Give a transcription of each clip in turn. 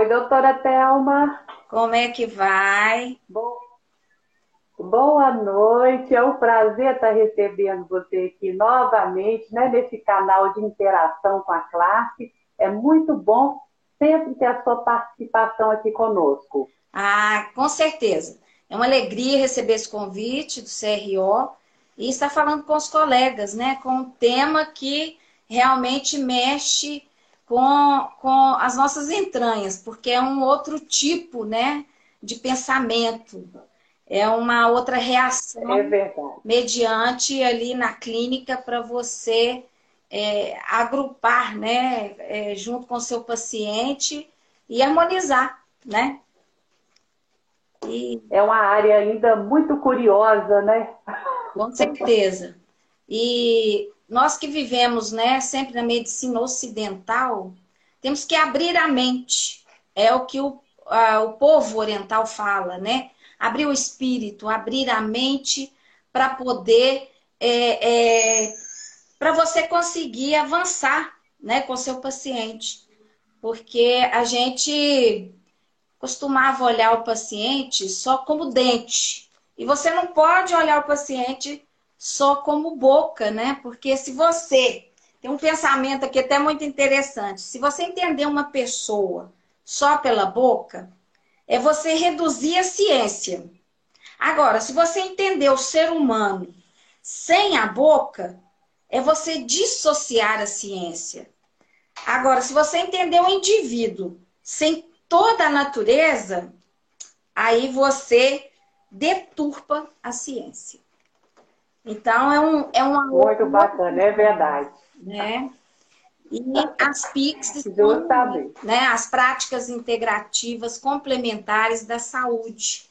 Oi, doutora Thelma. Como é que vai? Boa noite, é um prazer estar recebendo você aqui novamente, né, nesse canal de interação com a classe. É muito bom sempre ter a sua participação aqui conosco. Ah, com certeza. É uma alegria receber esse convite do CRO e estar falando com os colegas, né, com um tema que realmente mexe com, com as nossas entranhas, porque é um outro tipo, né, de pensamento. É uma outra reação é mediante ali na clínica para você é, agrupar, né, é, junto com o seu paciente e harmonizar, né? E... É uma área ainda muito curiosa, né? Com certeza. E nós que vivemos, né, sempre na medicina ocidental, temos que abrir a mente. É o que o, a, o povo oriental fala, né? Abrir o espírito, abrir a mente para poder é, é, para você conseguir avançar, né, com seu paciente, porque a gente costumava olhar o paciente só como dente e você não pode olhar o paciente só como boca, né? Porque se você tem um pensamento aqui até muito interessante, se você entender uma pessoa só pela boca, é você reduzir a ciência. Agora, se você entender o ser humano sem a boca, é você dissociar a ciência. Agora, se você entender o indivíduo sem toda a natureza, aí você deturpa a ciência. Então, é, um, é uma. Muito bacana, é verdade. Né? E as PICs, são, né, as práticas integrativas complementares da saúde.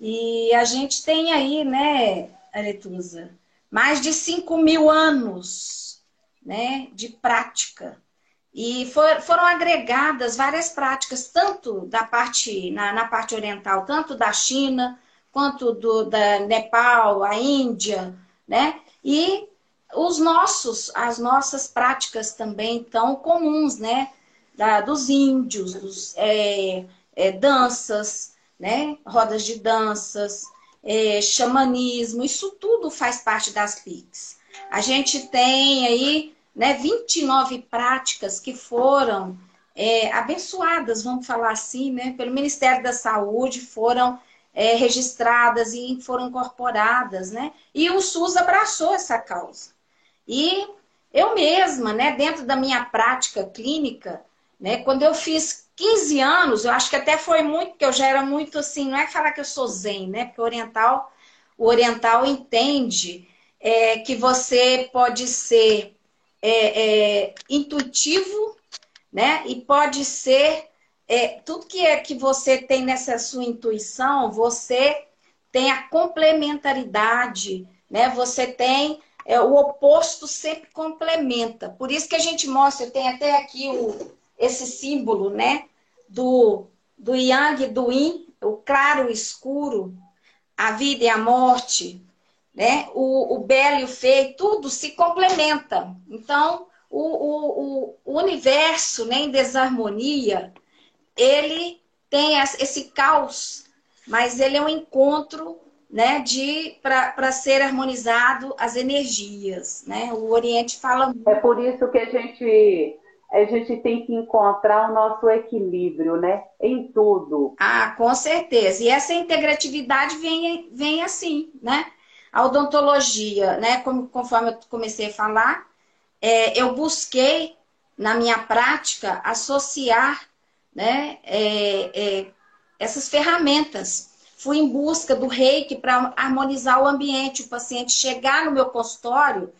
E a gente tem aí, né, Aretusa, mais de 5 mil anos né, de prática. E for, foram agregadas várias práticas, tanto da parte, na, na parte oriental, tanto da China, quanto do da Nepal, a Índia, né? E os nossos, as nossas práticas também tão comuns, né? Da, dos índios, dos, é, é, danças, né? Rodas de danças, é, xamanismo, isso tudo faz parte das PICs. A gente tem aí né, 29 práticas que foram é, abençoadas, vamos falar assim, né, pelo Ministério da Saúde, foram é, registradas e foram incorporadas, né? E o SUS abraçou essa causa. E eu mesma, né, dentro da minha prática clínica, né, quando eu fiz 15 anos, eu acho que até foi muito, porque eu já era muito assim, não é falar que eu sou zen, né? Porque o oriental, o oriental entende é, que você pode ser é, é, intuitivo, né? E pode ser é, tudo que é que você tem nessa sua intuição, você tem a complementaridade, né? Você tem é, o oposto sempre complementa. Por isso que a gente mostra, tem até aqui o, esse símbolo, né? Do, do Yang e do Yin, o claro e o escuro, a vida e a morte, né? O, o belo e o feio, tudo se complementa. Então, o, o, o universo né, em desarmonia, ele tem esse caos, mas ele é um encontro né, de para ser harmonizado as energias, né? O Oriente fala É por isso que a gente a gente tem que encontrar o nosso equilíbrio, né? Em tudo. Ah, com certeza. E essa integratividade vem, vem assim, né? A odontologia, né? Como, conforme eu comecei a falar, é, eu busquei na minha prática associar né, é, é, essas ferramentas. Fui em busca do reiki para harmonizar o ambiente, o paciente chegar no meu consultório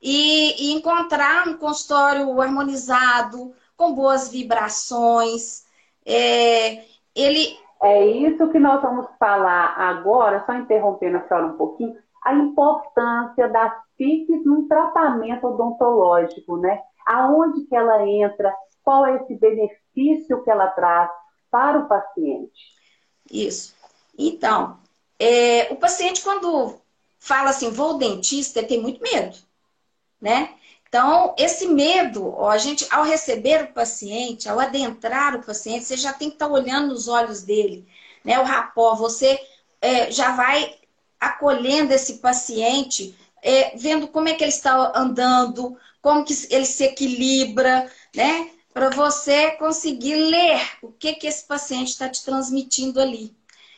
e, e encontrar um consultório harmonizado, com boas vibrações. É, ele. É isso que nós vamos falar agora, só interrompendo a senhora um pouquinho, a importância das PICs num tratamento odontológico, né? Aonde que ela entra, qual é esse benefício que ela traz para o paciente. Isso. Então, é, o paciente quando fala assim, vou ao dentista, ele tem muito medo, né? Então, esse medo, ó, a gente, ao receber o paciente, ao adentrar o paciente, você já tem que estar tá olhando nos olhos dele, né? O rapó, você é, já vai acolhendo esse paciente, é, vendo como é que ele está andando, como que ele se equilibra, né? Para você conseguir ler o que, que esse paciente está te transmitindo ali.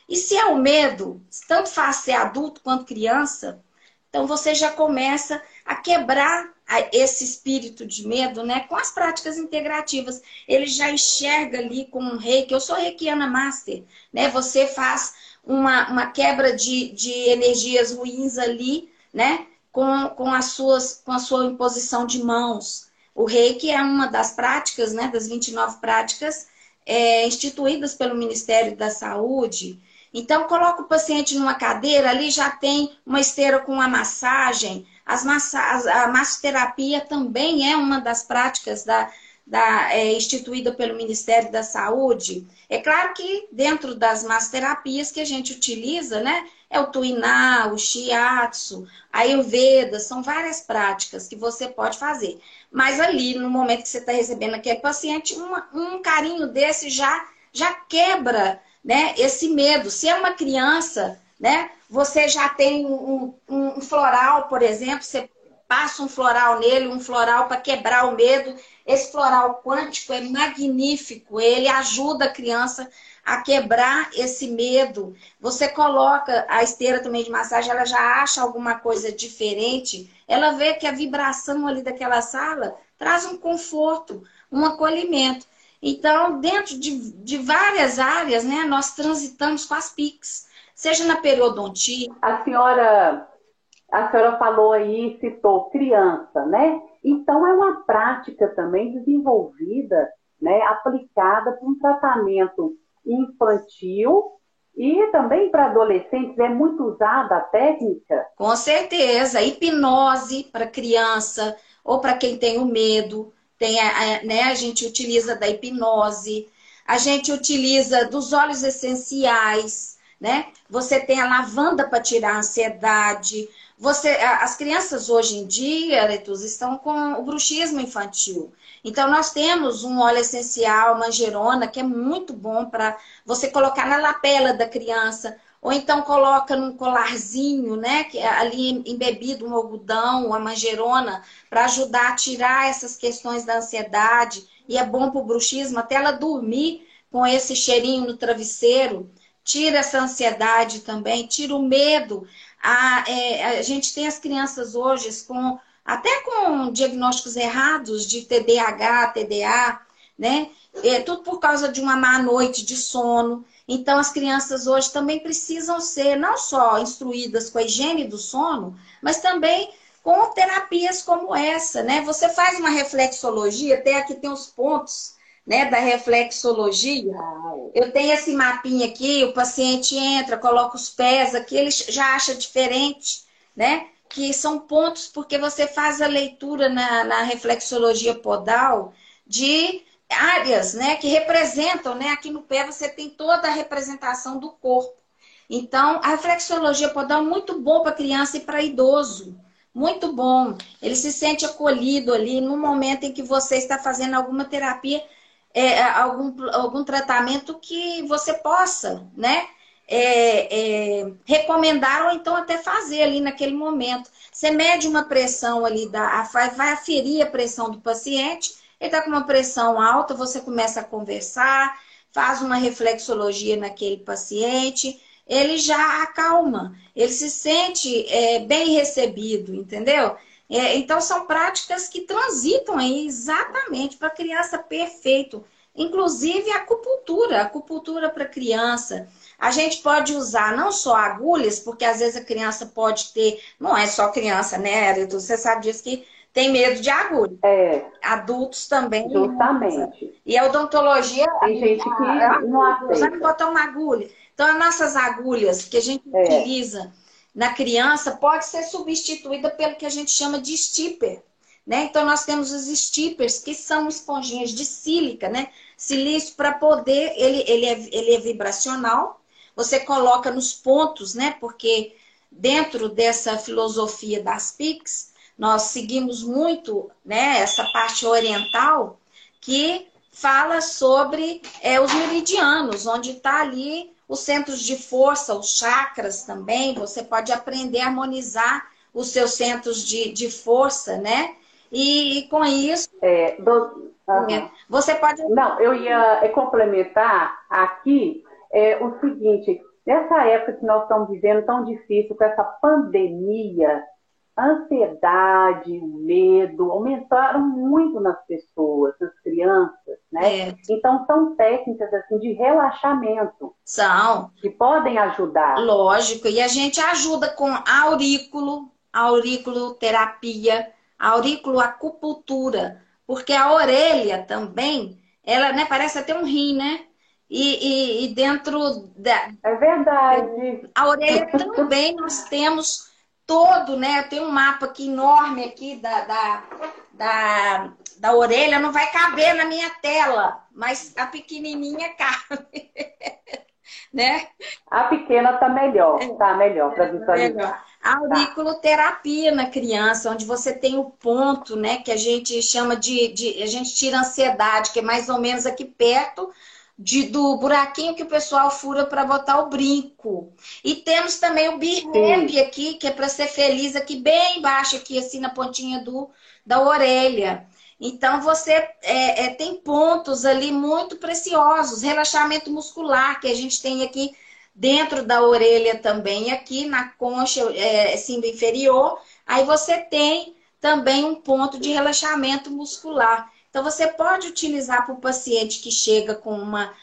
E se é o medo, tanto faz ser adulto quanto criança, então você já começa a quebrar esse espírito de medo, né, com as práticas integrativas. Ele já enxerga ali com um reiki. Eu sou reikiana master, né? Você faz uma, uma quebra de, de energias ruins ali, né? Com, com, as suas, com a sua imposição de mãos. O reiki é uma das práticas, né, das 29 práticas é, instituídas pelo Ministério da Saúde. Então, coloca o paciente numa cadeira, ali já tem uma esteira com uma massagem, as massa a massoterapia também é uma das práticas da, da, é, instituída pelo Ministério da Saúde. É claro que dentro das massoterapias que a gente utiliza, né, é o tuiná, o shiatsu, a ayurveda, são várias práticas que você pode fazer. Mas ali, no momento que você está recebendo aquele paciente, um carinho desse já, já quebra né, esse medo. Se é uma criança, né? Você já tem um, um, um floral, por exemplo, você passa um floral nele, um floral para quebrar o medo. Esse floral quântico é magnífico, ele ajuda a criança a quebrar esse medo. Você coloca a esteira também de massagem, ela já acha alguma coisa diferente, ela vê que a vibração ali daquela sala traz um conforto, um acolhimento. Então, dentro de, de várias áreas, né, nós transitamos com as PICs seja na periodontia. A senhora, a senhora falou aí, citou criança, né? Então é uma prática também desenvolvida, né, aplicada para um tratamento infantil e também para adolescentes é muito usada a técnica? Com certeza, hipnose para criança ou para quem tem o medo, tem a, né, a gente utiliza da hipnose, a gente utiliza dos óleos essenciais, né? Você tem a lavanda para tirar a ansiedade. Você, as crianças hoje em dia, Letus, estão com o bruxismo infantil. Então, nós temos um óleo essencial, manjerona, que é muito bom para você colocar na lapela da criança. Ou então coloca num colarzinho, né? Que é ali embebido um algodão, uma manjerona, para ajudar a tirar essas questões da ansiedade. E é bom para o bruxismo, até ela dormir com esse cheirinho no travesseiro tira essa ansiedade também, tira o medo. A, é, a gente tem as crianças hoje com até com diagnósticos errados de TDAH, TDA, né? É, tudo por causa de uma má noite de sono. Então, as crianças hoje também precisam ser não só instruídas com a higiene do sono, mas também com terapias como essa, né? Você faz uma reflexologia, até aqui tem os pontos né, da reflexologia. Eu tenho esse mapinha aqui, o paciente entra, coloca os pés aqui, ele já acha diferente, né? Que são pontos, porque você faz a leitura na, na reflexologia podal de áreas, né, que representam, né? Aqui no pé você tem toda a representação do corpo. Então, a reflexologia podal é muito bom para criança e para idoso. Muito bom. Ele se sente acolhido ali no momento em que você está fazendo alguma terapia é, é, algum, algum tratamento que você possa, né? É, é, recomendar ou então até fazer ali naquele momento. Você mede uma pressão ali, da, vai aferir a pressão do paciente, ele está com uma pressão alta, você começa a conversar, faz uma reflexologia naquele paciente, ele já acalma, ele se sente é, bem recebido, entendeu? É, então, são práticas que transitam aí exatamente para a criança perfeito. Inclusive, a acupuntura, a acupuntura para criança. A gente pode usar não só agulhas, porque às vezes a criança pode ter, não é só criança, né, Erido? Você sabe disso que tem medo de agulha. É. Adultos também. Justamente. E a odontologia. Tem gente que não aceita. botar uma agulha. Então, as nossas agulhas que a gente é. utiliza na criança pode ser substituída pelo que a gente chama de stipper. Né? Então, nós temos os stippers, que são esponjinhas de sílica, né? Silício para poder, ele, ele, é, ele é vibracional, você coloca nos pontos, né? Porque dentro dessa filosofia das PICs, nós seguimos muito né, essa parte oriental que fala sobre é, os meridianos, onde está ali os centros de força, os chakras também. Você pode aprender a harmonizar os seus centros de, de força, né? E, e com isso. É, do, uhum. Você pode. Não, eu ia é, complementar aqui é, o seguinte: nessa época que nós estamos vivendo tão difícil, com essa pandemia, a ansiedade, o medo aumentaram muito nas pessoas, nas crianças, né? É. Então são técnicas assim de relaxamento. São. Que podem ajudar. Lógico, e a gente ajuda com aurículo, auriculoterapia, auriculoacupuntura, porque a orelha também, ela, né, parece até um rim, né? E, e, e dentro da. É verdade. A orelha também nós temos todo, né? Tem um mapa aqui enorme aqui da, da, da, da orelha, não vai caber na minha tela, mas a pequenininha cabe. né? A pequena tá melhor, tá melhor para visualizar. A auriculoterapia na criança, onde você tem o ponto, né, que a gente chama de, de a gente tira ansiedade, que é mais ou menos aqui perto de, do buraquinho que o pessoal fura para botar o brinco. E temos também o birrembe aqui, que é para ser feliz aqui bem embaixo, aqui assim na pontinha do, da orelha. Então você é, é, tem pontos ali muito preciosos, relaxamento muscular que a gente tem aqui dentro da orelha também, aqui na concha é, símbolo inferior. Aí você tem também um ponto de relaxamento muscular. Então, você pode utilizar para o paciente que chega com uma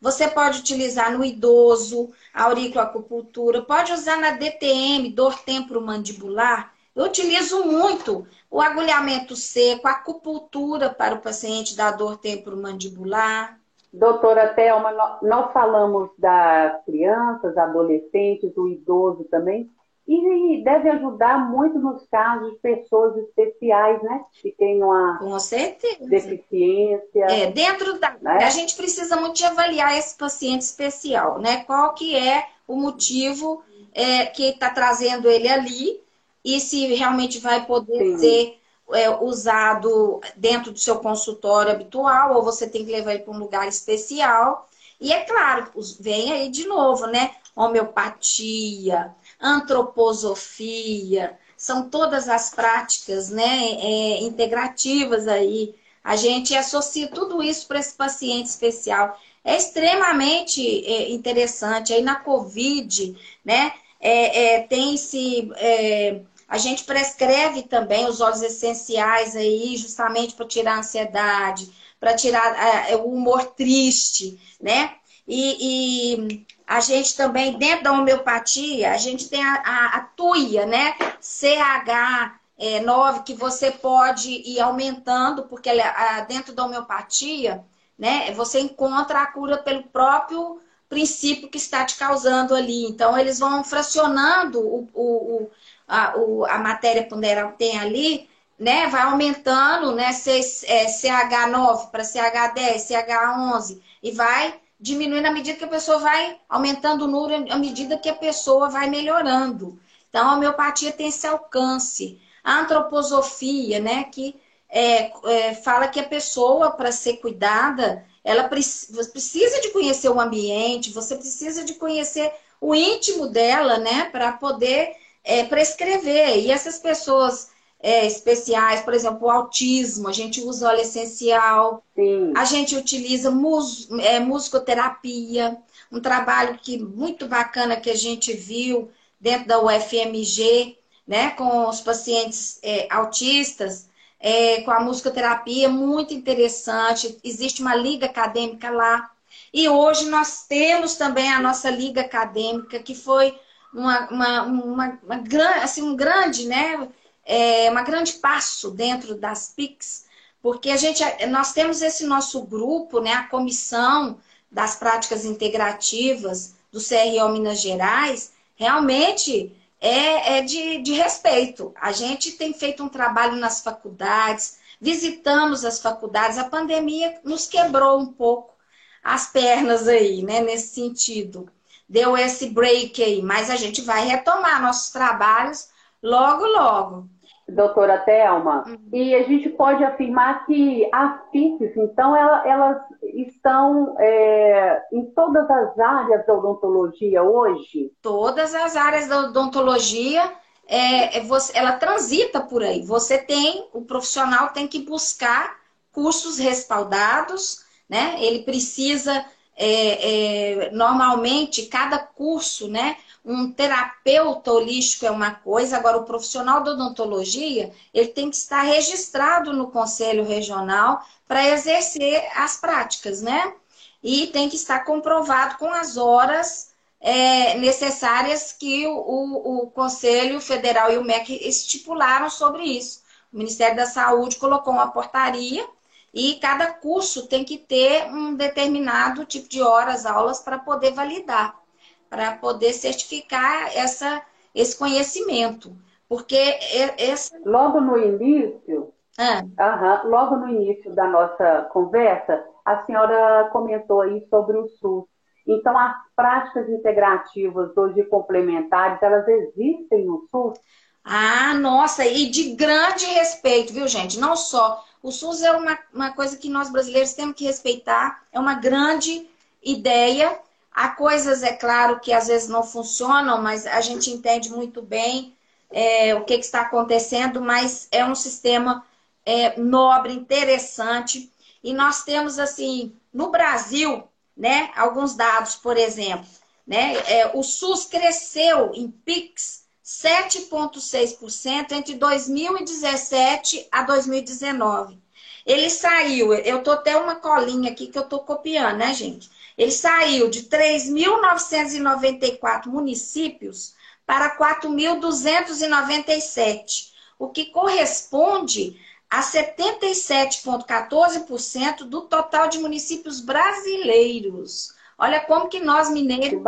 Você pode utilizar no idoso, auriculoacupuntura, pode usar na DTM, dor temporomandibular. Eu utilizo muito o agulhamento seco, a acupuntura para o paciente da dor temporomandibular. Doutora Thelma, nós falamos das crianças, adolescentes, do idoso também, e deve ajudar muito nos casos de pessoas especiais, né? Que têm uma Com certeza. deficiência. É, dentro da. Né? A gente precisa muito de avaliar esse paciente especial, né? Qual que é o motivo é, que está trazendo ele ali e se realmente vai poder Sim. ser é, usado dentro do seu consultório habitual, ou você tem que levar ele para um lugar especial. E é claro, vem aí de novo, né? Homeopatia, antroposofia, são todas as práticas né, é, integrativas aí. A gente associa tudo isso para esse paciente especial. É extremamente é, interessante. Aí na Covid, né, é, é tem-se é, a gente prescreve também os óleos essenciais aí, justamente para tirar a ansiedade, para tirar uh, o humor triste, né? E, e, a gente também, dentro da homeopatia, a gente tem a, a, a tuia, né? CH9, é, que você pode ir aumentando, porque ela, dentro da homeopatia, né? Você encontra a cura pelo próprio princípio que está te causando ali. Então, eles vão fracionando o, o, a, o, a matéria ponderal tem ali, né, vai aumentando, né, CH9 para CH10, CH11, e vai diminuindo à medida que a pessoa vai aumentando o número, à medida que a pessoa vai melhorando. Então, a homeopatia tem esse alcance. A antroposofia, né, que é, é, fala que a pessoa, para ser cuidada, ela precisa de conhecer o ambiente, você precisa de conhecer o íntimo dela, né, para poder é, prescrever. E essas pessoas é, especiais, por exemplo, o autismo, a gente usa óleo essencial, Sim. a gente utiliza mus, é, musicoterapia, um trabalho que muito bacana que a gente viu dentro da UFMG, né, com os pacientes é, autistas, é, com a musicoterapia, muito interessante. Existe uma liga acadêmica lá. E hoje nós temos também a nossa liga acadêmica, que foi uma, uma, uma, uma assim, um grande, né? É, uma grande passo dentro das PICs, porque a gente, nós temos esse nosso grupo, né? A comissão das práticas integrativas do CRO Minas Gerais, realmente é, é de, de respeito. A gente tem feito um trabalho nas faculdades, visitamos as faculdades. A pandemia nos quebrou um pouco as pernas aí, né, nesse sentido. Deu esse break aí, mas a gente vai retomar nossos trabalhos logo, logo doutora Thelma, uhum. e a gente pode afirmar que as FICs, então, elas estão é, em todas as áreas da odontologia hoje? Todas as áreas da odontologia, é, é, você, ela transita por aí. Você tem, o profissional tem que buscar cursos respaldados, né? Ele precisa, é, é normalmente, cada curso, né? um terapeuta holístico é uma coisa, agora o profissional da odontologia, ele tem que estar registrado no conselho regional para exercer as práticas, né? E tem que estar comprovado com as horas é, necessárias que o, o, o Conselho Federal e o MEC estipularam sobre isso. O Ministério da Saúde colocou uma portaria e cada curso tem que ter um determinado tipo de horas, aulas para poder validar para poder certificar essa, esse conhecimento. Porque esse... Logo no início, ah. logo no início da nossa conversa, a senhora comentou aí sobre o SUS. Então, as práticas integrativas hoje complementares, elas existem no SUS? Ah, nossa, e de grande respeito, viu, gente? Não só. O SUS é uma, uma coisa que nós brasileiros temos que respeitar, é uma grande ideia Há coisas, é claro, que às vezes não funcionam, mas a gente entende muito bem é, o que, que, está acontecendo, mas é um sistema é, nobre, interessante. E nós temos, assim, no Brasil, né, alguns dados, por exemplo, né, é, o SUS cresceu em PIX 7,6% entre 2017 a 2019. Ele saiu, eu tô até uma colinha aqui que eu tô copiando, né, gente? Ele saiu de 3.994 municípios para 4.297, o que corresponde a 77,14% do total de municípios brasileiros. Olha como que nós mineiros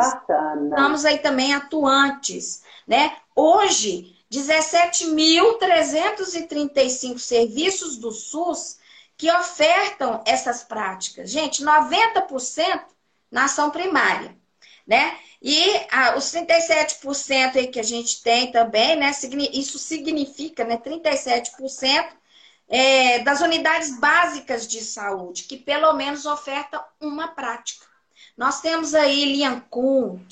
estamos aí também atuantes, né? Hoje, 17.335 serviços do SUS que ofertam essas práticas. Gente, 90% na ação primária, né? E ah, os 37% aí que a gente tem também, né? Isso significa, né? 37% é, das unidades básicas de saúde, que pelo menos ofertam uma prática. Nós temos aí Liancum,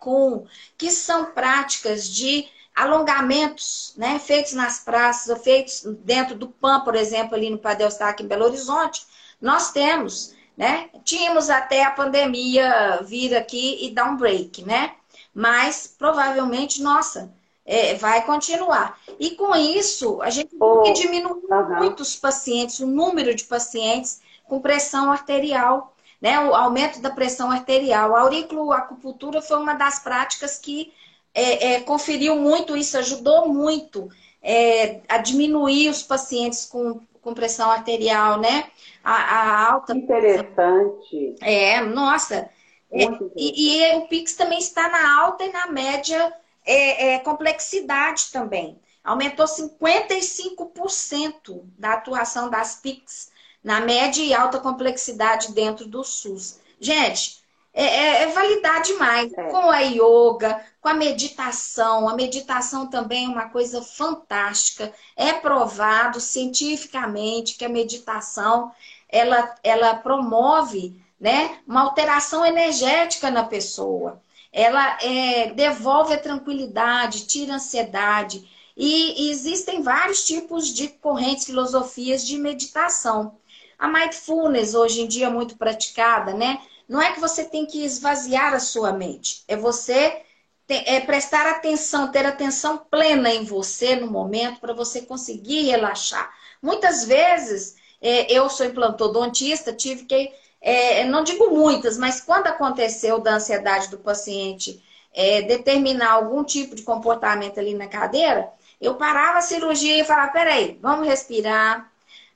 Ticum, que são práticas de alongamentos, né, feitos nas praças, feitos dentro do PAN, por exemplo, ali no Padel Stack em Belo Horizonte. Nós temos né? Tínhamos até a pandemia vir aqui e dar um break, né? Mas provavelmente, nossa, é, vai continuar. E com isso, a gente oh, tem que diminuir uhum. muito os pacientes, o número de pacientes com pressão arterial, né? O aumento da pressão arterial. A auriculoacupuntura foi uma das práticas que é, é, conferiu muito isso, ajudou muito é, a diminuir os pacientes com, com pressão arterial, né? a, a alta. Interessante. É, nossa. É, e, e, o Pix também está na alta e na média é, é, complexidade também. Aumentou 55% da atuação das Pix na média e alta complexidade dentro do SUS. Gente, é, é, é validar demais. É. Com a yoga, com a meditação. A meditação também é uma coisa fantástica. É provado cientificamente que a meditação ela, ela promove né, uma alteração energética na pessoa. Ela é, devolve a tranquilidade, tira a ansiedade. E, e existem vários tipos de correntes, filosofias de meditação. A mindfulness, hoje em dia, muito praticada, né? Não é que você tem que esvaziar a sua mente, é você ter, é prestar atenção, ter atenção plena em você no momento para você conseguir relaxar. Muitas vezes, é, eu sou implantodontista, tive que, é, não digo muitas, mas quando aconteceu da ansiedade do paciente é, determinar algum tipo de comportamento ali na cadeira, eu parava a cirurgia e falava: peraí, vamos respirar,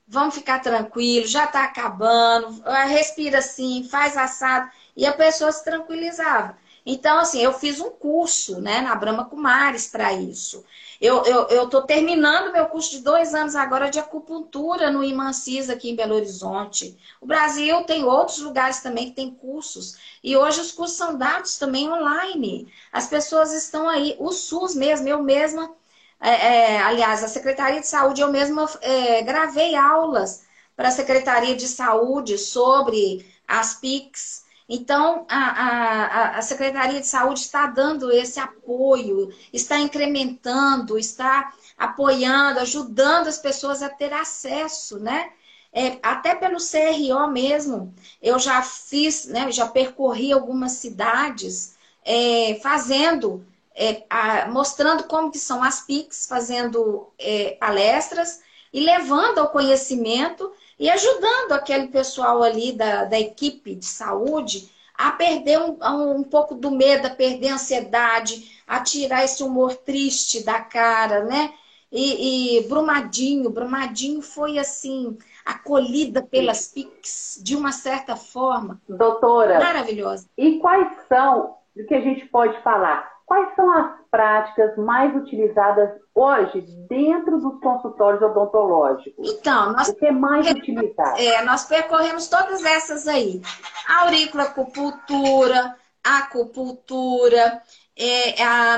vamos ficar tranquilo, já está acabando, respira assim, faz assado. E a pessoa se tranquilizava. Então, assim, eu fiz um curso né, na Brahma Kumaris para isso. Eu estou terminando meu curso de dois anos agora de acupuntura no Imancis aqui em Belo Horizonte. O Brasil tem outros lugares também que tem cursos. E hoje os cursos são dados também online. As pessoas estão aí. O SUS mesmo, eu mesma, é, é, aliás, a Secretaria de Saúde, eu mesma é, gravei aulas para a Secretaria de Saúde sobre as PICs então, a, a, a Secretaria de Saúde está dando esse apoio, está incrementando, está apoiando, ajudando as pessoas a ter acesso, né? É, até pelo CRO mesmo, eu já fiz, né, já percorri algumas cidades é, fazendo, é, a, mostrando como que são as PICs, fazendo é, palestras e levando ao conhecimento e ajudando aquele pessoal ali da, da equipe de saúde a perder um, um pouco do medo, a perder a ansiedade, a tirar esse humor triste da cara, né? E, e Brumadinho, Brumadinho foi assim, acolhida pelas PICs de uma certa forma. Doutora. Maravilhosa. E quais são, o que a gente pode falar? Quais são as práticas mais utilizadas hoje dentro dos consultórios odontológicos? Então, nós, o que é mais utilizado? É, nós percorremos todas essas aí: auriculoacupuntura, acupuntura, é, a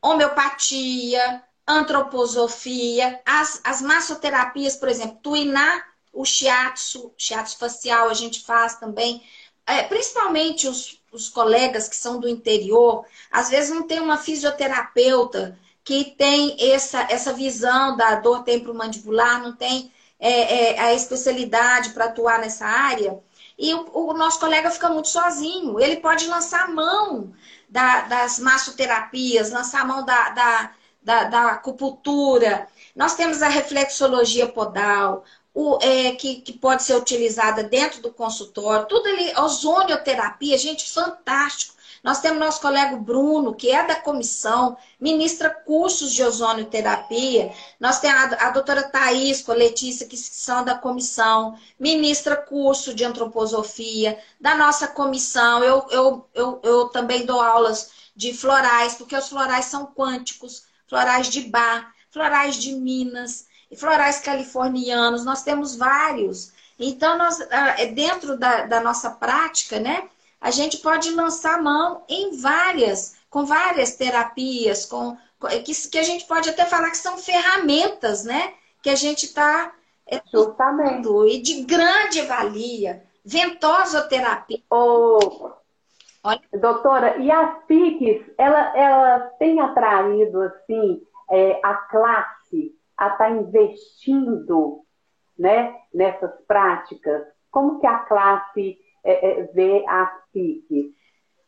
homeopatia, antroposofia, as, as massoterapias, por exemplo, tuinar o shiatsu, shiatsu facial a gente faz também, é, principalmente os, os colegas que são do interior, às vezes não tem uma fisioterapeuta que tem essa, essa visão da dor temporomandibular, não tem é, é, a especialidade para atuar nessa área. E o, o, nosso colega fica muito sozinho. Ele pode lançar a mão da, das massoterapias, lançar a mão da, da, da, da acupuntura. Nós temos a reflexologia podal, o, é, que, que, pode ser utilizada dentro do consultório, tudo ali, ozonioterapia, gente, fantástico. Nós temos nosso colega Bruno, que é da comissão, ministra cursos de ozonioterapia. Nós temos a, a doutora Thaís com a Letícia, que são da comissão, ministra curso de antroposofia. Da nossa comissão, eu, eu, eu, eu também dou aulas de florais, porque os florais são quânticos, florais de bar, florais de Minas florais californianos, nós temos vários. Então, nós, ah, é dentro da, da nossa prática, né, a gente pode lançar mão em várias, com várias terapias, com, que, que a gente pode até falar que são ferramentas, né, que a gente está é, Justamente. e de grande valia. Ventosoterapia. Oh, Olha. Doutora, e as PICs, ela, ela tem atraído, assim, é, a classe a estar tá investindo né, nessas práticas? Como que a classe é, é, vê as PICs?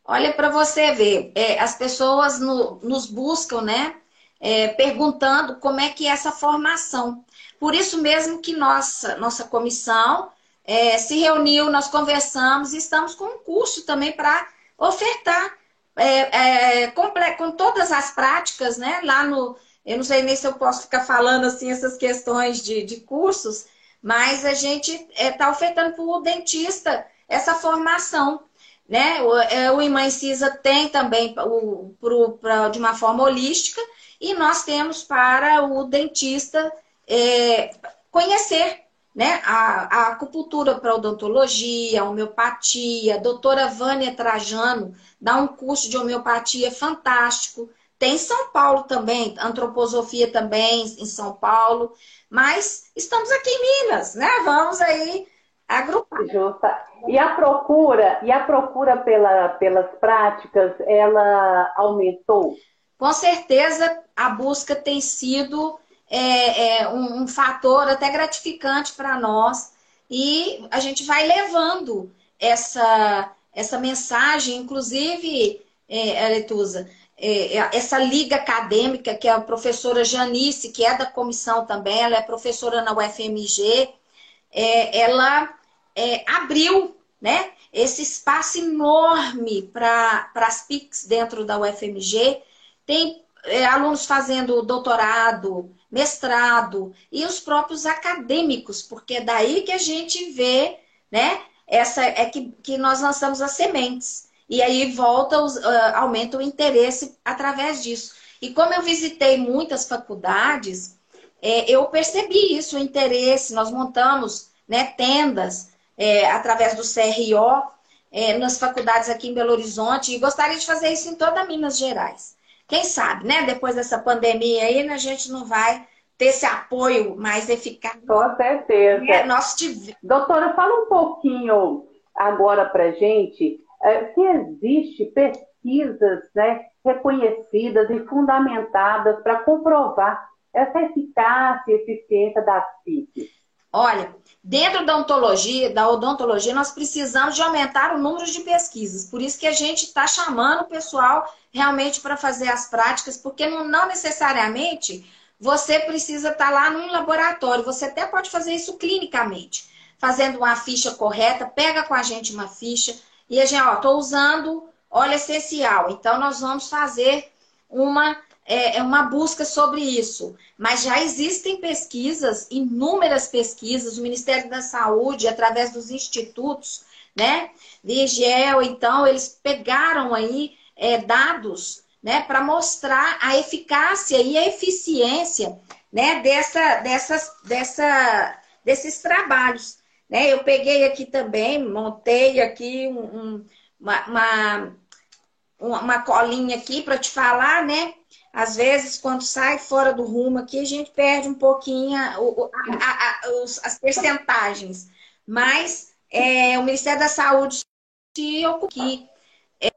Olha para você ver, é, as pessoas no, nos buscam, né? É, perguntando como é que é essa formação. Por isso mesmo que nossa, nossa comissão é, se reuniu, nós conversamos e estamos com um curso também para ofertar é, com, com, todas as práticas, né? Lá no, eu não sei nem se eu posso ficar falando assim essas questões de, de cursos, mas a gente está é, tá ofertando para o dentista essa formação. Né? O, é, o Imã Cisa tem também o, pro, pra, de uma forma holística e nós temos para o dentista é, conhecer né? a, a acupuntura para odontologia, homeopatia. A doutora Vânia Trajano dá um curso de homeopatia fantástico. Tem em São Paulo também, antroposofia também em São Paulo, mas estamos aqui em Minas, né? Vamos aí agrupar. Justa. E a procura, e a procura pela, pelas práticas, ela aumentou? Com certeza a busca tem sido é, é, um, um fator até gratificante para nós e a gente vai levando essa, essa mensagem, inclusive, Aretusa, é, essa liga acadêmica, que é a professora Janice, que é da comissão também, ela é professora na UFMG, é, ela é, abriu né, esse espaço enorme para as PICs dentro da UFMG. Tem é, alunos fazendo doutorado, mestrado e os próprios acadêmicos, porque é daí que a gente vê, né? Essa é que, que nós lançamos as sementes. E aí volta, uh, aumenta o interesse através disso. E como eu visitei muitas faculdades, é, eu percebi isso, o interesse. Nós montamos né, tendas é, através do CRO é, nas faculdades aqui em Belo Horizonte e gostaria de fazer isso em toda Minas Gerais. Quem sabe, né? Depois dessa pandemia aí, né, a gente não vai ter esse apoio mais eficaz. Com certeza. É, nós tive... Doutora, fala um pouquinho agora para gente é, se existe pesquisas né, reconhecidas e fundamentadas para comprovar essa eficácia e eficiência das PICs. Olha, dentro da ontologia, da odontologia, nós precisamos de aumentar o número de pesquisas. Por isso que a gente está chamando o pessoal realmente para fazer as práticas, porque não, não necessariamente você precisa estar tá lá no laboratório. Você até pode fazer isso clinicamente, fazendo uma ficha correta, pega com a gente uma ficha e a gente, ó, tô usando óleo essencial. Então nós vamos fazer uma é, é uma busca sobre isso. Mas já existem pesquisas, inúmeras pesquisas, o Ministério da Saúde, através dos institutos, né? Vigel, então, eles pegaram aí é, dados né, para mostrar a eficácia e a eficiência né, dessa, dessas, dessa, desses trabalhos. Né? Eu peguei aqui também, montei aqui um, um, uma, uma, uma colinha aqui para te falar, né? às vezes, quando sai fora do rumo aqui, a gente perde um pouquinho a, a, a, as percentagens. Mas é, o Ministério da Saúde se ocupa é,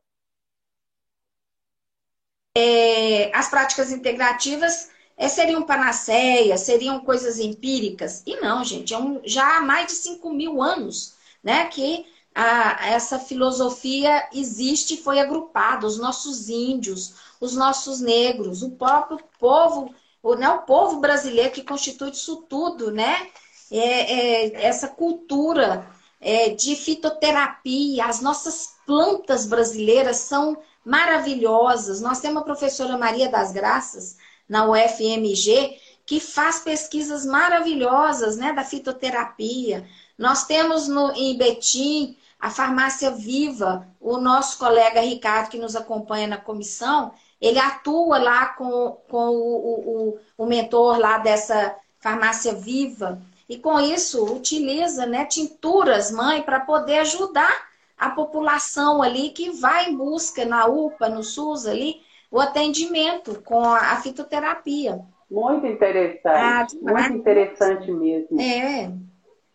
é, as práticas integrativas é, seriam panaceia, seriam coisas empíricas. E não, gente, é um, já há mais de 5 mil anos né, que a, essa filosofia existe e foi agrupada. Os nossos índios, os nossos negros, o próprio povo, o, né, o povo brasileiro que constitui isso tudo, né? É, é, essa cultura é, de fitoterapia, as nossas plantas brasileiras são maravilhosas. Nós temos a professora Maria das Graças, na UFMG, que faz pesquisas maravilhosas né, da fitoterapia. Nós temos no, em Betim a farmácia viva, o nosso colega Ricardo, que nos acompanha na comissão, ele atua lá com, com o, o, o mentor lá dessa farmácia viva e com isso utiliza né, tinturas, mãe, para poder ajudar a população ali que vai em busca na UPA, no SUS ali, o atendimento com a, fitoterapia. Muito interessante, ah, muito interessante mesmo. É.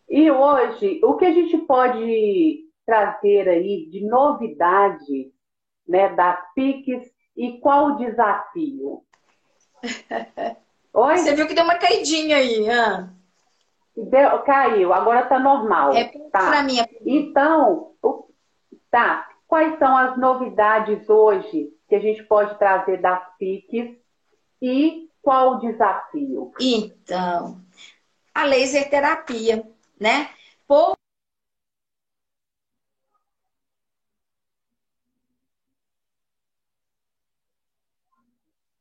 E hoje, o que a gente pode trazer aí de novidade né, das PICs e qual o desafio? Oi? Você viu que deu uma caidinha aí, ah. Deu, caiu, agora está normal. É tá. para mim. Então, tá. Quais são as novidades hoje que a gente pode trazer das PICs e qual o desafio? Então, a laser terapia, né?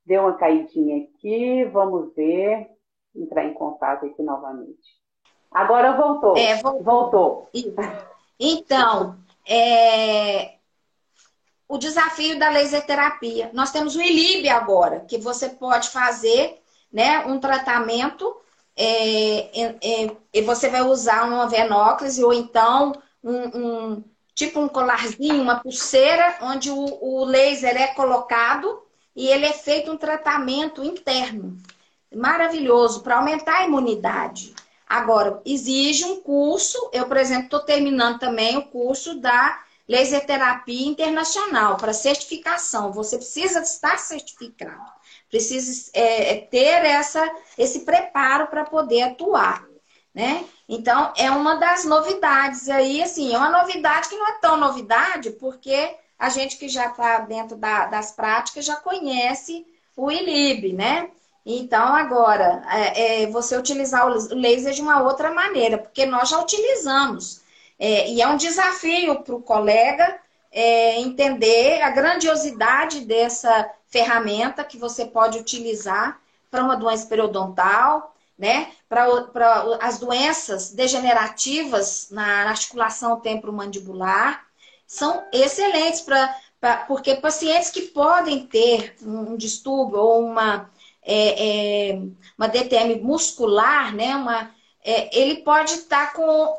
Deu uma caidinha aqui, vamos ver. Entrar em contato aqui novamente. Agora voltou. É, voltou. voltou. Então, é... o desafio da laser terapia. Nós temos o ILIB agora, que você pode fazer né, um tratamento é, é, e você vai usar uma venóclise ou então um, um, tipo um colarzinho, uma pulseira, onde o, o laser é colocado e ele é feito um tratamento interno maravilhoso para aumentar a imunidade. Agora, exige um curso, eu, por exemplo, estou terminando também o curso da laser terapia internacional para certificação. Você precisa estar certificado, precisa é, é ter essa, esse preparo para poder atuar. Né? Então, é uma das novidades aí, assim, é uma novidade que não é tão novidade, porque a gente que já está dentro da, das práticas já conhece o ILIB, né? Então, agora, é, é, você utilizar o laser de uma outra maneira, porque nós já utilizamos. É, e é um desafio para o colega é, entender a grandiosidade dessa ferramenta que você pode utilizar para uma doença periodontal, né? Para as doenças degenerativas na articulação temporomandibular, são excelentes para porque pacientes que podem ter um distúrbio ou uma, é, é, uma DTM muscular, né? Uma, é, ele pode estar tá com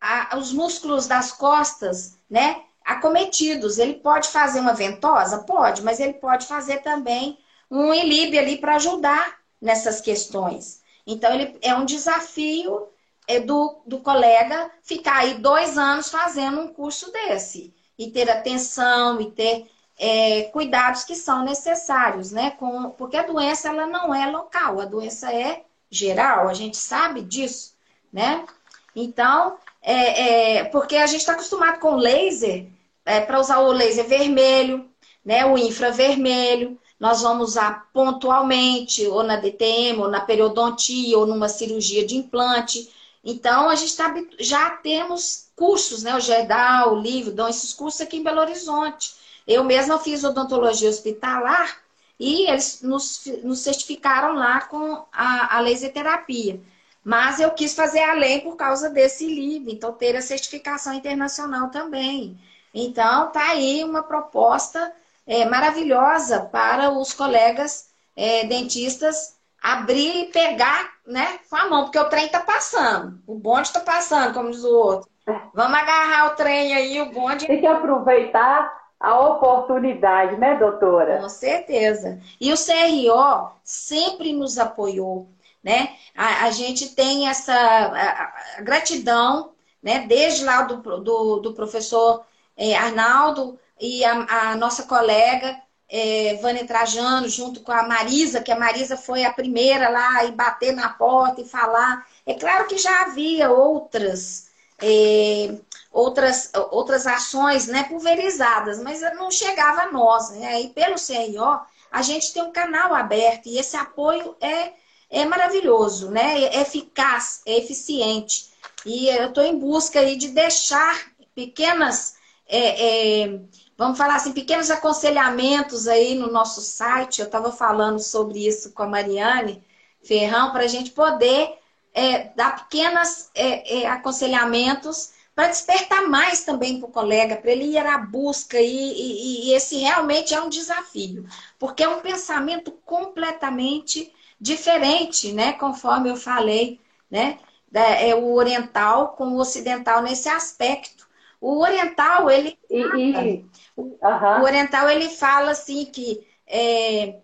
a, os músculos das costas, né? Acometidos. Ele pode fazer uma ventosa? Pode, mas ele pode fazer também um ilibe ali para ajudar nessas questões. Então, ele é um desafio é, do, do colega ficar aí dois anos fazendo um curso desse e ter atenção e ter é, cuidados que são necessários, né? Com, porque a doença ela não é local, a doença é geral, a gente sabe disso, né? Então, é, é porque a gente está acostumado com laser, é, para usar o laser vermelho, né? O infravermelho, nós vamos usar pontualmente, ou na DTM, ou na periodontia, ou numa cirurgia de implante. Então, a gente tá, já temos cursos, né? O GEDAL, o Livro, dão esses cursos aqui em Belo Horizonte. Eu mesma fiz odontologia hospitalar e eles nos, nos certificaram lá com a, a laser terapia. Mas eu quis fazer além por causa desse livro, então ter a certificação internacional também. Então, tá aí uma proposta é, maravilhosa para os colegas é, dentistas abrir e pegar né, com a mão, porque o trem está passando, o bonde está passando, como diz o outro. Vamos agarrar o trem aí, o bonde. Tem que aproveitar a oportunidade, né, doutora? Com certeza. E o CRO sempre nos apoiou, né? A, a gente tem essa a, a gratidão, né, desde lá do, do, do professor é, Arnaldo e a, nossa colega é, Vânia Trajano, junto com a Marisa, que a Marisa foi a primeira lá e bater na porta e falar. É claro que já havia outras é, outras, outras ações né, pulverizadas, mas não chegava a nós. Né? E pelo CRO, a gente tem um canal aberto e esse apoio é, é maravilhoso, né? é eficaz, é eficiente. E eu estou em busca aí de deixar pequenas, é, é, vamos falar assim, pequenos aconselhamentos aí no nosso site. Eu estava falando sobre isso com a Mariane Ferrão, para a gente poder é, dar pequenos é, é, aconselhamentos para despertar mais também para o colega, para ele ir à busca, e, e, e, esse realmente é um desafio, porque é um pensamento completamente diferente, né? Conforme eu falei, né? É o oriental com o ocidental nesse aspecto. O oriental, ele. E, e... O, uhum. o, oriental, ele fala assim que. É,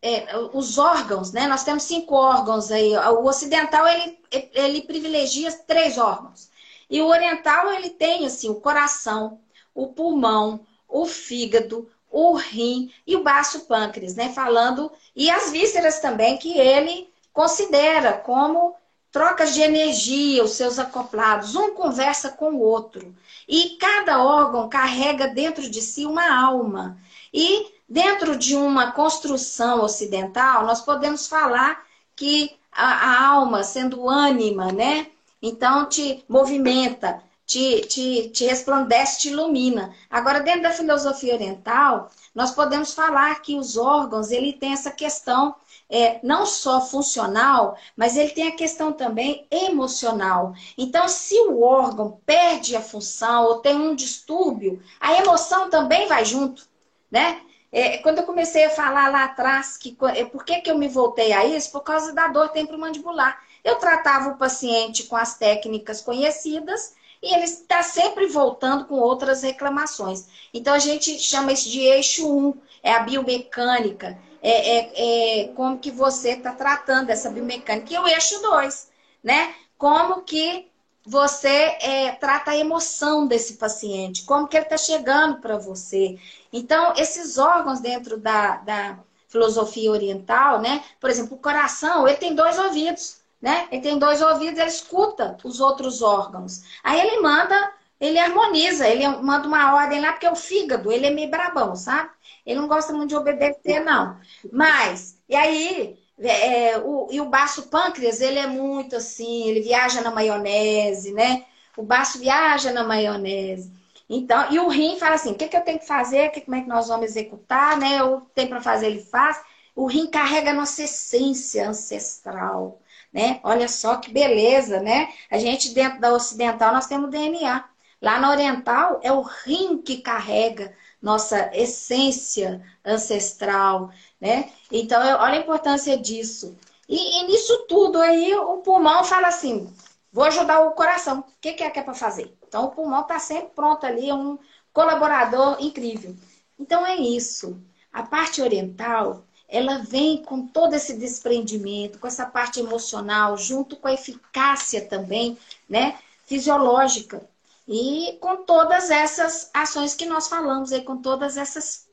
é, os órgãos, né? Nós temos cinco órgãos aí. O ocidental ele, ele privilegia três órgãos. E o oriental ele tem assim o coração, o pulmão, o fígado, o rim e o baço pâncreas, né? Falando e as vísceras também que ele considera como trocas de energia, os seus acoplados, um conversa com o outro. E cada órgão carrega dentro de si uma alma. E Dentro de uma construção ocidental, nós podemos falar que a, a alma, sendo ânima, né? Então te movimenta, te, te, te resplandece, te ilumina. Agora, dentro da filosofia oriental, nós podemos falar que os órgãos, ele tem essa questão é, não só funcional, mas ele tem a questão também emocional. Então, se o órgão perde a função ou tem um distúrbio, a emoção também vai junto, né? É, quando eu comecei a falar lá atrás, que, é, por que, que eu me voltei a isso? Por causa da dor temporomandibular. Eu tratava o paciente com as técnicas conhecidas e ele está sempre voltando com outras reclamações. Então, a gente chama isso de eixo 1, é a biomecânica, é, é, é como que você está tratando essa biomecânica. E o eixo 2, né? Como que você é, trata a emoção desse paciente, como que ele está chegando para você. Então, esses órgãos dentro da, da filosofia oriental, né? Por exemplo, o coração, ele tem dois ouvidos, né? Ele tem dois ouvidos, ele escuta os outros órgãos. Aí ele manda, ele harmoniza, ele manda uma ordem lá, porque o fígado, ele é meio brabão, sabe? Ele não gosta muito de obedecer, não. Mas, e aí, é, é, o, e o baço pâncreas, ele é muito assim, ele viaja na maionese, né? O baço viaja na maionese. Então, e o rim fala assim: o que, que eu tenho que fazer? Que, como é que nós vamos executar, né? O que tem para fazer, ele faz. O rim carrega a nossa essência ancestral, né? Olha só que beleza, né? A gente, dentro da ocidental, nós temos DNA. Lá na oriental é o rim que carrega nossa essência ancestral, né? Então, olha a importância disso. E, e, nisso tudo aí, o pulmão fala assim: vou ajudar o coração. O que, que é que é para fazer? Então, o pulmão está sempre pronto ali, é um colaborador incrível. Então, é isso. A parte oriental, ela vem com todo esse desprendimento, com essa parte emocional, junto com a eficácia também, né? Fisiológica. E com todas essas ações que nós falamos aí, com todas essas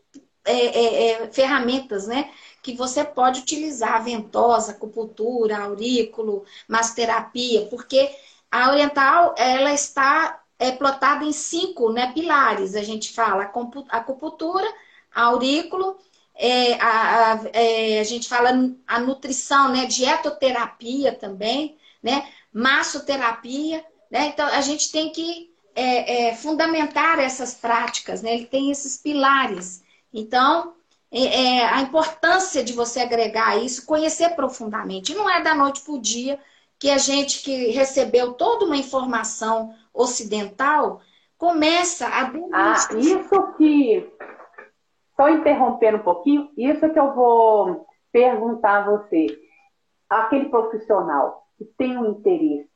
é, é, é, ferramentas, né? Que você pode utilizar, ventosa, acupuntura, aurículo, massoterapia, porque a oriental, ela está é, plotada em cinco né, pilares, a gente fala, a acupuntura, aurículo, é, a, a, é, a, gente fala a nutrição, né, dietoterapia também, né, massoterapia, né, então a gente tem que é, é, fundamentar essas práticas, né? Ele tem esses pilares. Então, é, é, a importância de você agregar isso, conhecer profundamente. Não é da noite para o dia que a gente que recebeu toda uma informação ocidental começa a... Ah, isso que... Só interrompendo um pouquinho, isso que eu vou perguntar a você. Aquele profissional que tem um interesse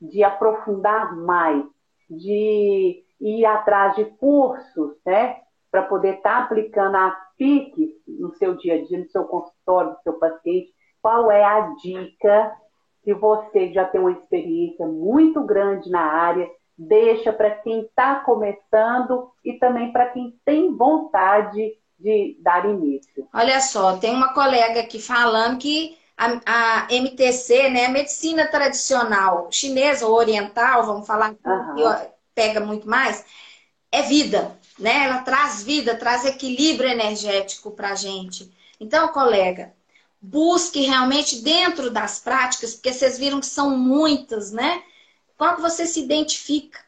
de aprofundar mais de ir atrás de cursos, né? Para poder estar tá aplicando as PICs no seu dia a dia, no seu consultório, no seu paciente. Qual é a dica que você já tem uma experiência muito grande na área, deixa para quem está começando e também para quem tem vontade de dar início. Olha só, tem uma colega aqui falando que a, a MTC, né, a medicina tradicional chinesa ou oriental, vamos falar uhum. que pega muito mais, é vida, né? Ela traz vida, traz equilíbrio energético para a gente. Então, colega, busque realmente dentro das práticas, porque vocês viram que são muitas, né? Qual que você se identifica,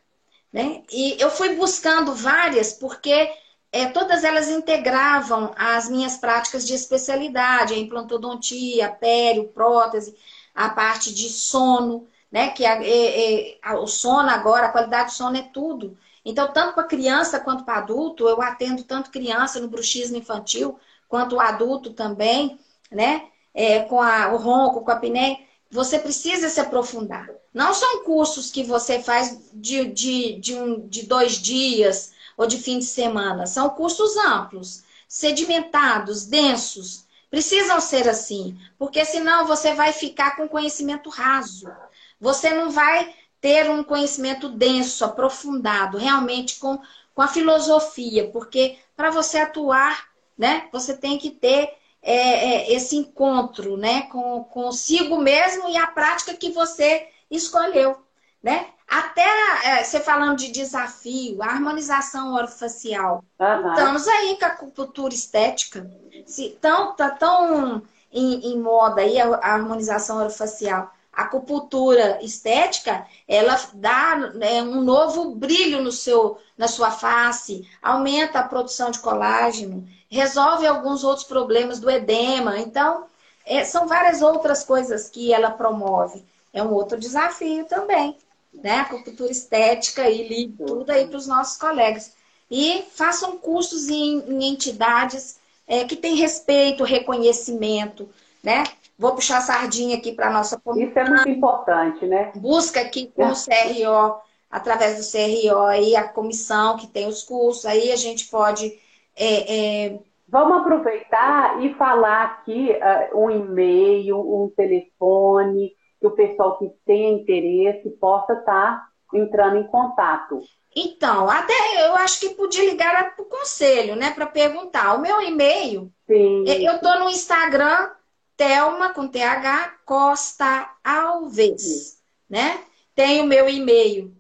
né? E eu fui buscando várias, porque é, todas elas integravam as minhas práticas de especialidade, a implantodontia, a pério, prótese, a parte de sono, né? Que a, é, é, o sono agora, a qualidade do sono é tudo. Então, tanto para criança quanto para adulto, eu atendo tanto criança no bruxismo infantil, quanto adulto também, né? É, com a, o ronco, com a apneia. Você precisa se aprofundar. Não são cursos que você faz de, de, de, um, de dois dias, ou de fim de semana. São cursos amplos, sedimentados, densos. Precisam ser assim, porque senão você vai ficar com conhecimento raso. Você não vai ter um conhecimento denso, aprofundado, realmente com, com a filosofia, porque para você atuar, né, você tem que ter é, é, esse encontro né, com consigo mesmo e a prática que você escolheu. Né? Até é, você falando de desafio, a harmonização orofacial. Uhum. Estamos aí com a acupuntura estética. Se tão, tá tão em, em moda aí a, a, harmonização orofacial. A acupuntura estética, ela dá né, um novo brilho no seu, na sua face, aumenta a produção de colágeno, resolve alguns outros problemas do edema. Então, é, são várias outras coisas que ela promove. É um outro desafio também né? Acupuntura estética e li tudo aí para os nossos colegas. E façam cursos em, em entidades é, que têm respeito, reconhecimento, né? Vou puxar a sardinha aqui para a nossa comunidade. Isso é muito importante, né? Busca aqui com o CRO, através do CRO aí, a comissão que tem os cursos, aí a gente pode. É, é... Vamos aproveitar e falar aqui uh, um e-mail, um telefone, que o pessoal que tem interesse possa estar tá entrando em contato. Então, até eu acho que podia ligar para o conselho, né, para perguntar. O meu e-mail, Sim. eu estou no Instagram, Telma com TH Costa Alves, Sim. né? Tem o meu e-mail,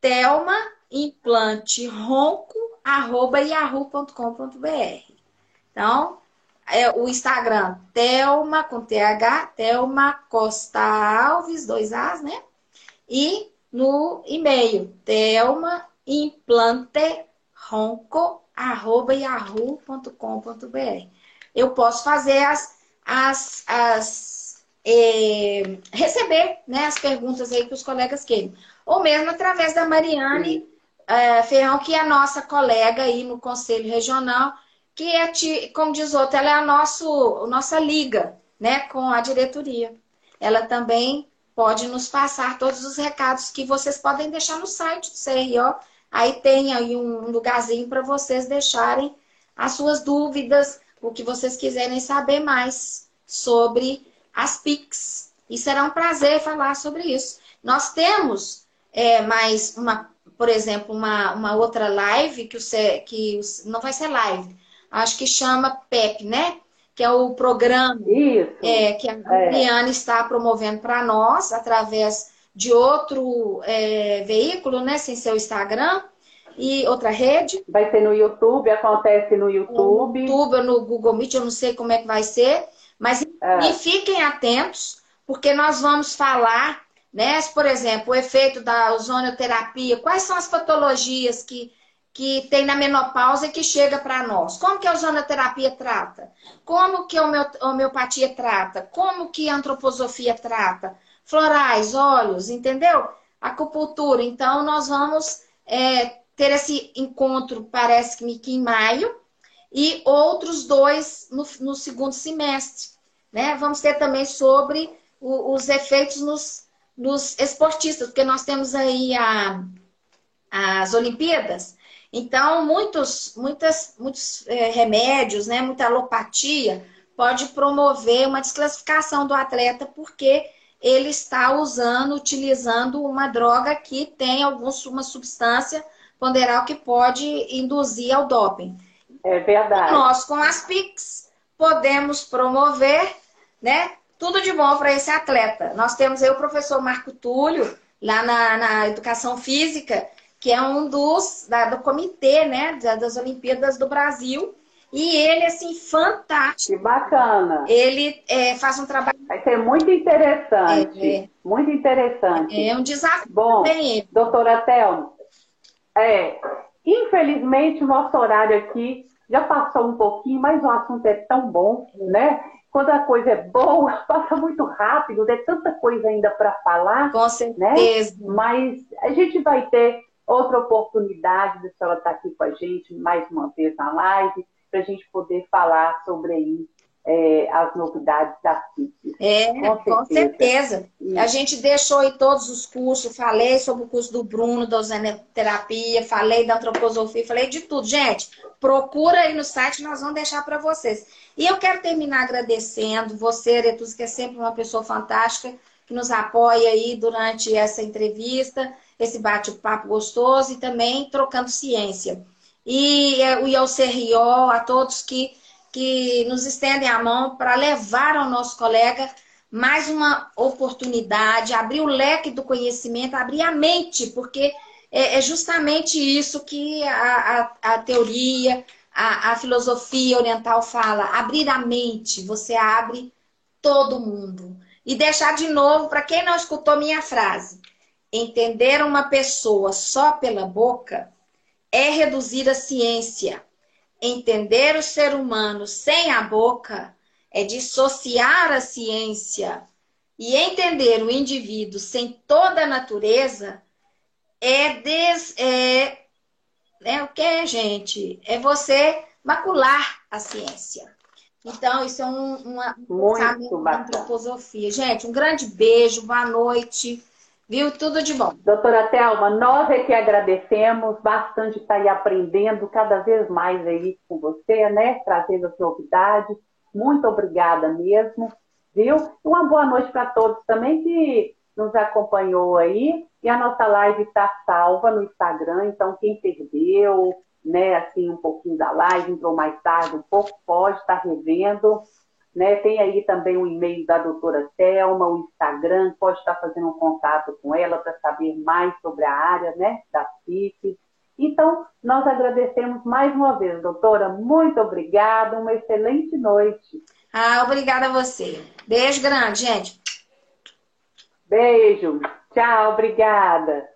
Telma implante ronco arroba yahoo.com.br. Então, é o Instagram, Telma com TH, Telma Costa Alves, dois As, né? E no e-mail, Telma Implante Ronco, arroba yahoo.com.br. Eu posso fazer as, as, as é, receber né, as perguntas aí que os colegas queiram. Ou mesmo através da Mariane, é, Ferrão, que é nossa colega aí no Conselho Regional, que é, como diz outro, ela é a nosso, nossa liga né, com a diretoria. Ela também pode nos passar todos os recados que vocês podem deixar no site do CRO. Aí tem aí um lugarzinho para vocês deixarem as suas dúvidas, o que vocês quiserem saber mais sobre as PICs. E será um prazer falar sobre isso. Nós temos é, mais uma, por exemplo, uma, uma outra live que, o, que não vai ser live, acho que chama PEP, né? Que é o programa é, que a é. Adriana é. está promovendo para nós através de outro é, veículo, né? Sem seu Instagram e outra rede. Vai ser no YouTube, acontece no YouTube. No YouTube ou no Google Meet, eu não sei como é que vai ser. Mas é. e fiquem atentos, porque nós vamos falar, né? Por exemplo, o efeito da ozonioterapia, quais são as patologias que, que tem na menopausa e que chega para nós? Como que a ozonioterapia trata? Como que a homeopatia trata? Como que a antroposofia trata? Florais, óleos, entendeu? Acupuntura. Então, nós vamos é, ter esse encontro, parece que em maio, e outros dois no, no segundo semestre. Né? Vamos ter também sobre o, os efeitos nos, nos esportistas, porque nós temos aí a, as Olimpíadas. Então, muitos, muitas, muitos é, remédios, né, muita alopatia, pode promover uma desclassificação do atleta, porque ele está usando, utilizando uma droga que tem alguma substância ponderal que pode induzir ao doping. É verdade. E nós, com as PICs, podemos promover, né? Tudo de bom para esse atleta. Nós temos aí o professor Marco Túlio, lá na, na Educação Física, que é um dos da, do comitê, né, das Olimpíadas do Brasil. E ele, assim, fantástico. Que bacana. Ele é, faz um trabalho. Vai ser muito interessante. É, muito interessante. É um desafio. Bom, doutora Thelma, é, infelizmente, o nosso horário aqui já passou um pouquinho, mas o assunto é tão bom, né? Quando a coisa é boa, passa muito rápido, tem tanta coisa ainda para falar. Com né? certeza. Né? Mas a gente vai ter outra oportunidade de ela estar aqui com a gente mais uma vez na live, para a gente poder falar sobre aí é, as novidades da CIT. É, com certeza. Com certeza. A gente deixou aí todos os cursos, falei sobre o curso do Bruno, da ozonoterapia, falei da antroposofia, falei de tudo. Gente, procura aí no site, nós vamos deixar para vocês. E eu quero terminar agradecendo você, Aretus, que é sempre uma pessoa fantástica, que nos apoia aí durante essa entrevista, esse bate-papo gostoso e também trocando ciência. E, e ao CRO, a todos que que nos estendem a mão para levar ao nosso colega mais uma oportunidade, abrir o leque do conhecimento, abrir a mente, porque é, é justamente isso que a, a, a teoria, a, a, filosofia oriental fala: abrir a mente, você abre todo mundo. E deixar de novo, para quem não escutou minha frase, entender uma pessoa só pela boca é reduzir a ciência Entender o ser humano sem a boca é dissociar a ciência e entender o indivíduo sem toda a natureza é, des, é, é o que é, gente? É você macular a ciência. Então, isso é um, uma, sabe, uma antroposofia. Gente, um grande beijo, boa noite. Viu? Tudo de bom. Doutora Thelma, nós é que agradecemos bastante estar aí aprendendo cada vez mais aí com você, né? Trazendo as novidades. Muito obrigada mesmo, viu? Uma boa noite para todos também que nos acompanhou aí. E a nossa live está salva no Instagram, então quem perdeu, né, assim, um pouquinho da live, entrou mais tarde um pouco, pode estar revendo. Né? Tem aí também o e-mail da doutora Thelma, o Instagram, pode estar fazendo um contato com ela para saber mais sobre a área né, da FIC. Então, nós agradecemos mais uma vez, doutora. Muito obrigada, uma excelente noite. Ah, obrigada a você. Beijo grande, gente. Beijo. Tchau, obrigada.